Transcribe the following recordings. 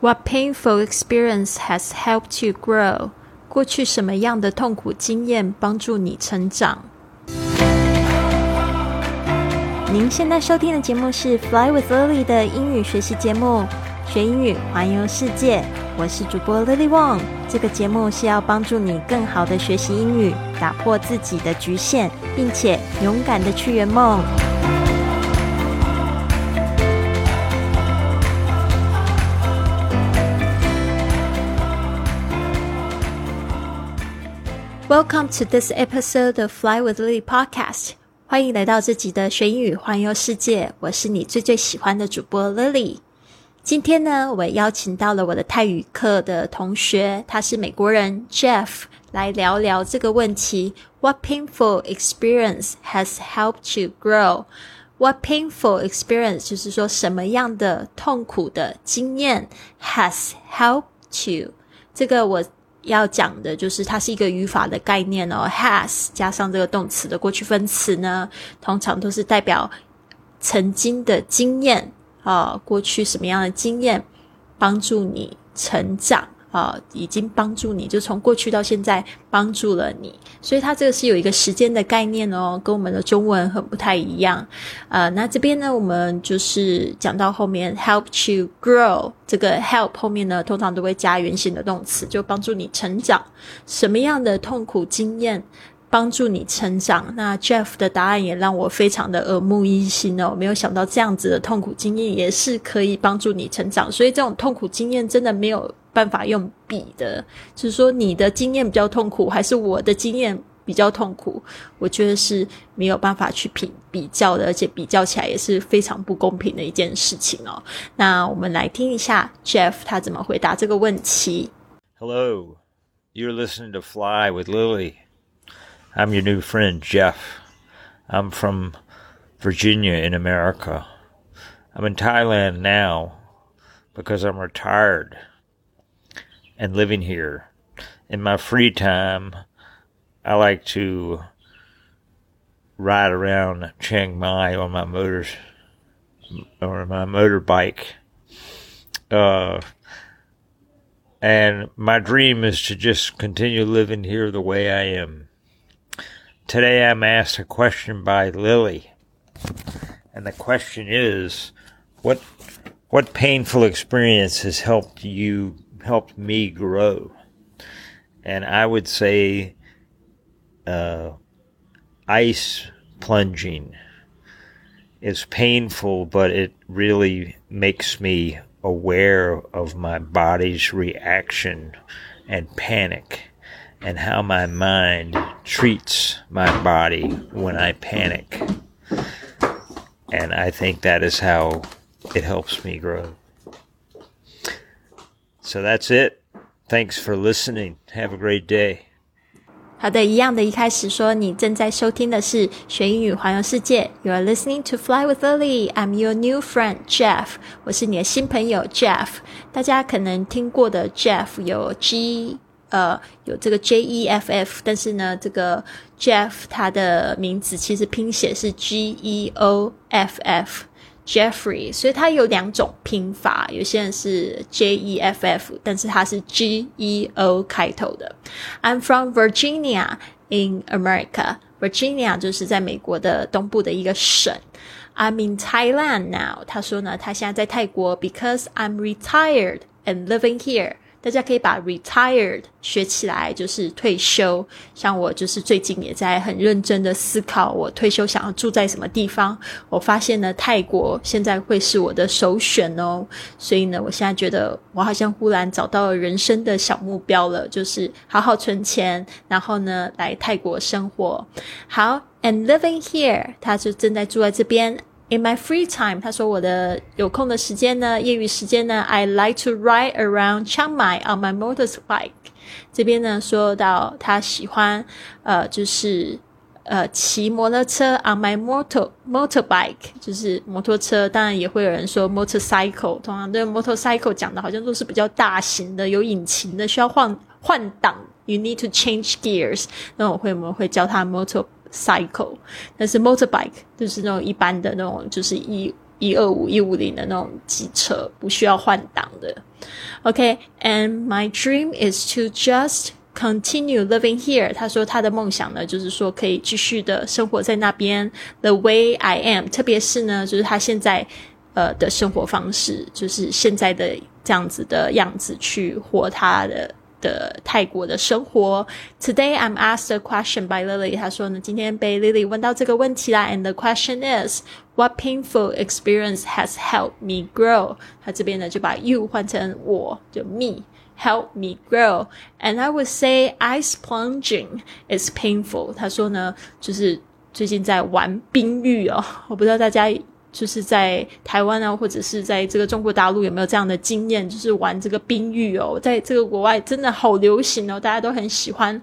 What painful experience has helped you grow？过去什么样的痛苦经验帮助你成长？您现在收听的节目是《Fly with Lily》的英语学习节目，学英语环游世界。我是主播 Lily Wong。这个节目是要帮助你更好的学习英语，打破自己的局限，并且勇敢的去圆梦。Welcome to this episode of Fly with Lily podcast。欢迎来到这集的学英语环游世界。我是你最最喜欢的主播 Lily。今天呢，我邀请到了我的泰语课的同学，他是美国人 Jeff，来聊聊这个问题：What painful experience has helped you grow? What painful experience 就是说什么样的痛苦的经验 has helped you？这个我。 要讲的就是它是一个语法的概念哦，has 加上这个动词的过去分词呢，通常都是代表曾经的经验啊，过去什么样的经验帮助你成长。啊，已经帮助你，就从过去到现在帮助了你，所以它这个是有一个时间的概念哦，跟我们的中文很不太一样。呃，那这边呢，我们就是讲到后面，help you grow，这个 help 后面呢，通常都会加原形的动词，就帮助你成长。什么样的痛苦经验？帮助你成长。那 Jeff 的答案也让我非常的耳目一新哦，没有想到这样子的痛苦经验也是可以帮助你成长。所以这种痛苦经验真的没有办法用比的，就是说你的经验比较痛苦，还是我的经验比较痛苦？我觉得是没有办法去比比较的，而且比较起来也是非常不公平的一件事情哦。那我们来听一下 Jeff 他怎么回答这个问题。Hello, you're listening to Fly with Lily. I'm your new friend, Jeff. I'm from Virginia in America. I'm in Thailand now because I'm retired and living here. In my free time, I like to ride around Chiang Mai on my motors or my motorbike. Uh, and my dream is to just continue living here the way I am. Today I'm asked a question by Lily. And the question is what what painful experience has helped you helped me grow? And I would say uh, ice plunging is painful, but it really makes me aware of my body's reaction and panic and how my mind treats my body when I panic. And I think that is how it helps me grow. So that's it. Thanks for listening. Have a great day. 好的，一样的，一开始说你正在收听的是学英语环游世界。You are listening to Fly with Lily. I'm your new friend Jeff. 我是你的新朋友 Jeff。大家可能听过的 Jeff 有 G 呃，有这个 J E F F，但是呢，这个 Jeff 他的名字其实拼写是 G E O F F，Jeffrey，所以他有两种拼法，有些人是 J E F F，但是他是 G E O 开头的。I'm from Virginia in America，Virginia 就是在美国的东部的一个省。I'm in Thailand now，他说呢，他现在在泰国，because I'm retired and living here。 大家可以把 retired 学起来，就是退休。像我就是最近也在很认真的思考，我退休想要住在什么地方。我发现呢，泰国现在会是我的首选哦。所以呢，我现在觉得我好像忽然找到了人生的小目标了，就是好好存钱，然后呢来泰国生活。好，and living here，他就正在住在这边。In my free time，他说我的有空的时间呢，业余时间呢，I like to ride around Chiang Mai on my motorbike。这边呢说到他喜欢呃，就是呃骑摩托车 on my motor motorbike，就是摩托车。当然也会有人说 motorcycle，通常对 motorcycle 讲的好像都是比较大型的、有引擎的，需要换换挡，you need to change gears。那我会我们会教他 motor。cycle，但是 motorbike 就是那种一般的那种，就是一一二五一五零的那种机车，不需要换挡的。OK，and my dream is to just continue living here。他说他的梦想呢，就是说可以继续的生活在那边，the way I am。特别是呢，就是他现在呃的生活方式，就是现在的这样子的样子去活他的。的泰国的生活。Today I'm asked a question by Lily。他说呢，今天被 Lily 问到这个问题啦。And the question is, what painful experience has helped me grow？他这边呢就把 you 换成我，就 me。Help me grow, and I would say ice plunging is painful。他说呢，就是最近在玩冰浴哦，我不知道大家 就是在台湾啊，或者是在这个中国大陆有没有这样的经验？就是玩这个冰浴哦，在这个国外真的好流行哦，大家都很喜欢，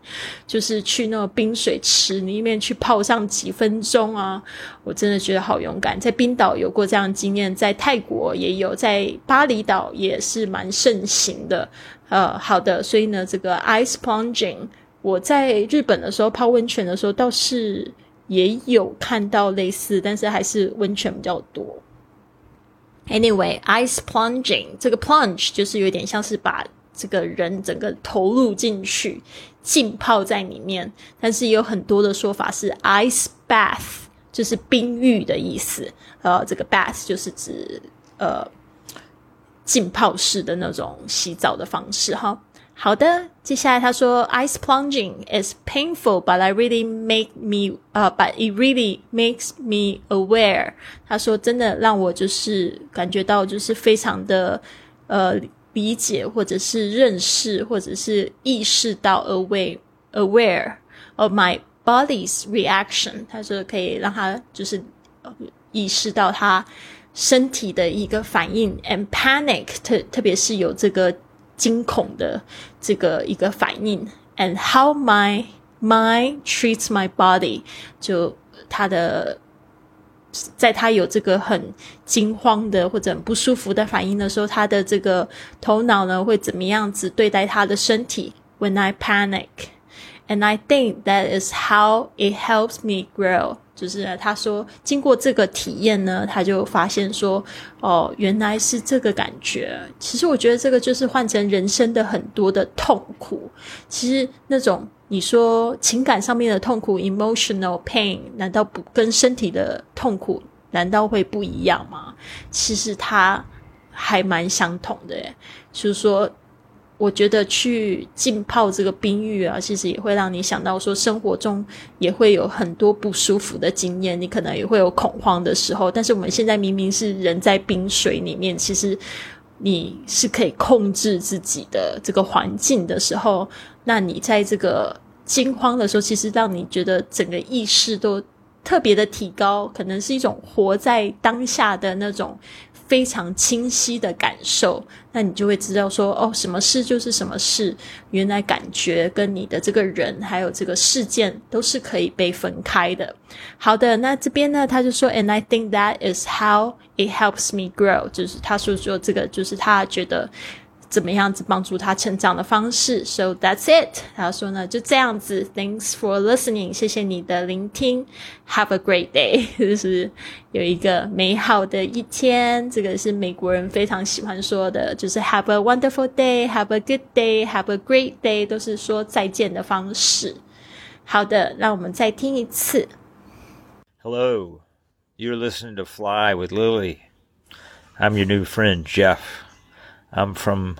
就是去那个冰水池里面去泡上几分钟啊！我真的觉得好勇敢。在冰岛有过这样经验，在泰国也有，在巴厘岛也是蛮盛行的。呃，好的，所以呢，这个 ice plunging，我在日本的时候泡温泉的时候倒是。也有看到类似，但是还是温泉比较多。Anyway, ice plunging 这个 plunge 就是有点像是把这个人整个投入进去，浸泡在里面。但是也有很多的说法是 ice bath，就是冰浴的意思。呃，这个 bath 就是指呃浸泡式的那种洗澡的方式哈。好的，接下来他说，ice plunging is painful, but I really make me 呃、，but it really makes me aware。他说，真的让我就是感觉到就是非常的呃理解，或者是认识，或者是意识到 aware aware of my body's reaction。他说可以让他就是意识到他身体的一个反应，and panic 特特别是有这个。惊恐的这个一个反应，and how my mind treats my body，就他的，在他有这个很惊慌的或者很不舒服的反应的时候，他的这个头脑呢会怎么样子对待他的身体？When I panic, and I think that is how it helps me grow. 就是他说，经过这个体验呢，他就发现说，哦，原来是这个感觉。其实我觉得这个就是换成人生的很多的痛苦。其实那种你说情感上面的痛苦 （emotional pain），难道不跟身体的痛苦难道会不一样吗？其实它还蛮相同的，就是说。我觉得去浸泡这个冰浴啊，其实也会让你想到说，生活中也会有很多不舒服的经验，你可能也会有恐慌的时候。但是我们现在明明是人在冰水里面，其实你是可以控制自己的这个环境的时候，那你在这个惊慌的时候，其实让你觉得整个意识都特别的提高，可能是一种活在当下的那种。非常清晰的感受，那你就会知道说，哦，什么事就是什么事。原来感觉跟你的这个人还有这个事件都是可以被分开的。好的，那这边呢，他就说，and I think that is how it helps me grow，就是他说说这个就是他觉得。怎么样子帮助他成长的方式？So that's it。他说呢，就这样子。Thanks for listening。谢谢你的聆听。Have a great day。就是有一个美好的一天。这个是美国人非常喜欢说的，就是 Have a wonderful day。Have a good day。Have a great day。都是说再见的方式。好的，让我们再听一次。Hello, you're listening to Fly with Lily. I'm your new friend Jeff. I'm from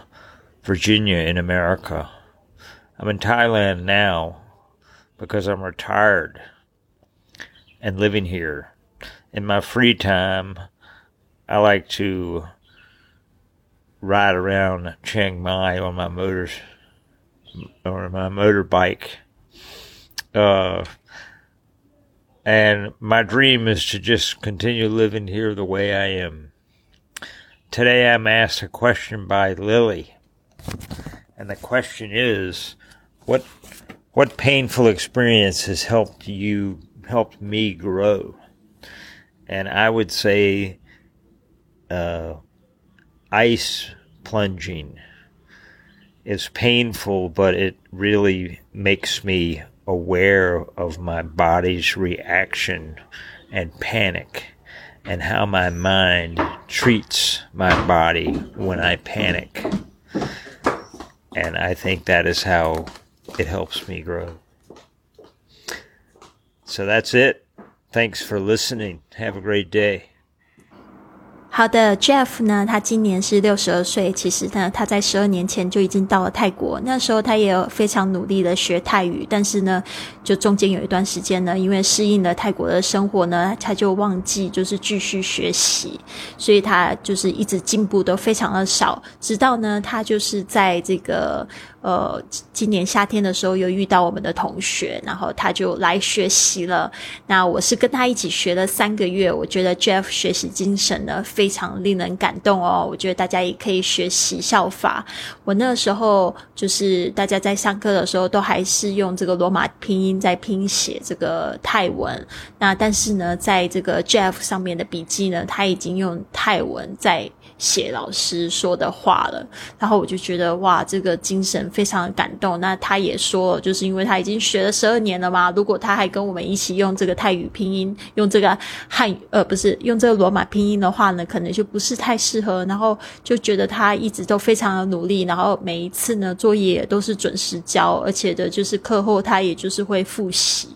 Virginia in America. I'm in Thailand now because I'm retired and living here. In my free time, I like to ride around Chiang Mai on my motors or my motorbike. Uh, and my dream is to just continue living here the way I am. Today I'm asked a question by Lily. And the question is what what painful experience has helped you helped me grow? And I would say uh, ice plunging is painful, but it really makes me aware of my body's reaction and panic and how my mind treats my body when I panic. And I think that is how it helps me grow. So that's it. Thanks for listening. Have a great day. 好的，Jeff 呢，他今年是六十二岁。其实呢，他在十二年前就已经到了泰国。那时候他也有非常努力的学泰语，但是呢，就中间有一段时间呢，因为适应了泰国的生活呢，他就忘记就是继续学习，所以他就是一直进步都非常的少。直到呢，他就是在这个。呃，今年夏天的时候又遇到我们的同学，然后他就来学习了。那我是跟他一起学了三个月，我觉得 Jeff 学习精神呢非常令人感动哦。我觉得大家也可以学习效法。我那时候就是大家在上课的时候都还是用这个罗马拼音在拼写这个泰文，那但是呢，在这个 Jeff 上面的笔记呢，他已经用泰文在。写老师说的话了，然后我就觉得哇，这个精神非常的感动。那他也说，就是因为他已经学了十二年了嘛，如果他还跟我们一起用这个泰语拼音，用这个汉语呃不是用这个罗马拼音的话呢，可能就不是太适合。然后就觉得他一直都非常的努力，然后每一次呢作业都是准时交，而且的就是课后他也就是会复习，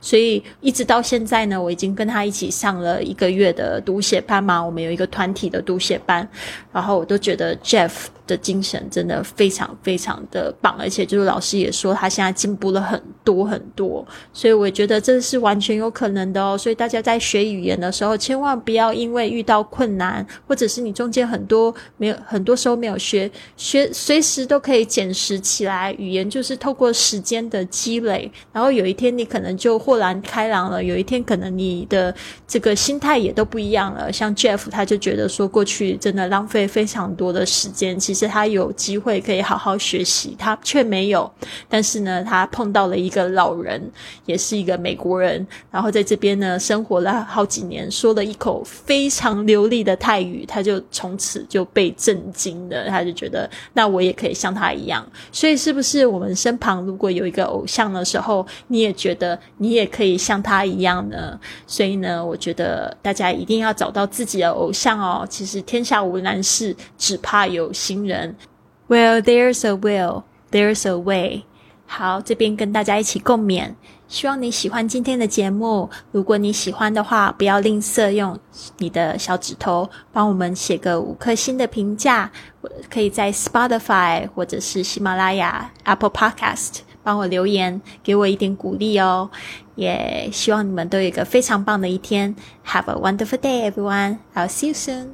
所以一直到现在呢，我已经跟他一起上了一个月的读写班嘛，我们有一个团体的读写班。然后我都觉得 Jeff。的精神真的非常非常的棒，而且就是老师也说他现在进步了很多很多，所以我觉得这是完全有可能的哦。所以大家在学语言的时候，千万不要因为遇到困难，或者是你中间很多没有很多时候没有学学，随时都可以捡拾起来。语言就是透过时间的积累，然后有一天你可能就豁然开朗了，有一天可能你的这个心态也都不一样了。像 Jeff 他就觉得说过去真的浪费非常多的时间，其实。是他有机会可以好好学习，他却没有。但是呢，他碰到了一个老人，也是一个美国人，然后在这边呢生活了好几年，说了一口非常流利的泰语，他就从此就被震惊了。他就觉得，那我也可以像他一样。所以，是不是我们身旁如果有一个偶像的时候，你也觉得你也可以像他一样呢？所以呢，我觉得大家一定要找到自己的偶像哦。其实天下无难事，只怕有心。人，Well, there's a will, there's a way。好，这边跟大家一起共勉。希望你喜欢今天的节目。如果你喜欢的话，不要吝啬用你的小指头帮我们写个五颗星的评价。可以在 Spotify 或者是喜马拉雅、Apple Podcast 帮我留言，给我一点鼓励哦。也希望你们都有一个非常棒的一天。Have a wonderful day, everyone. I'll see you soon.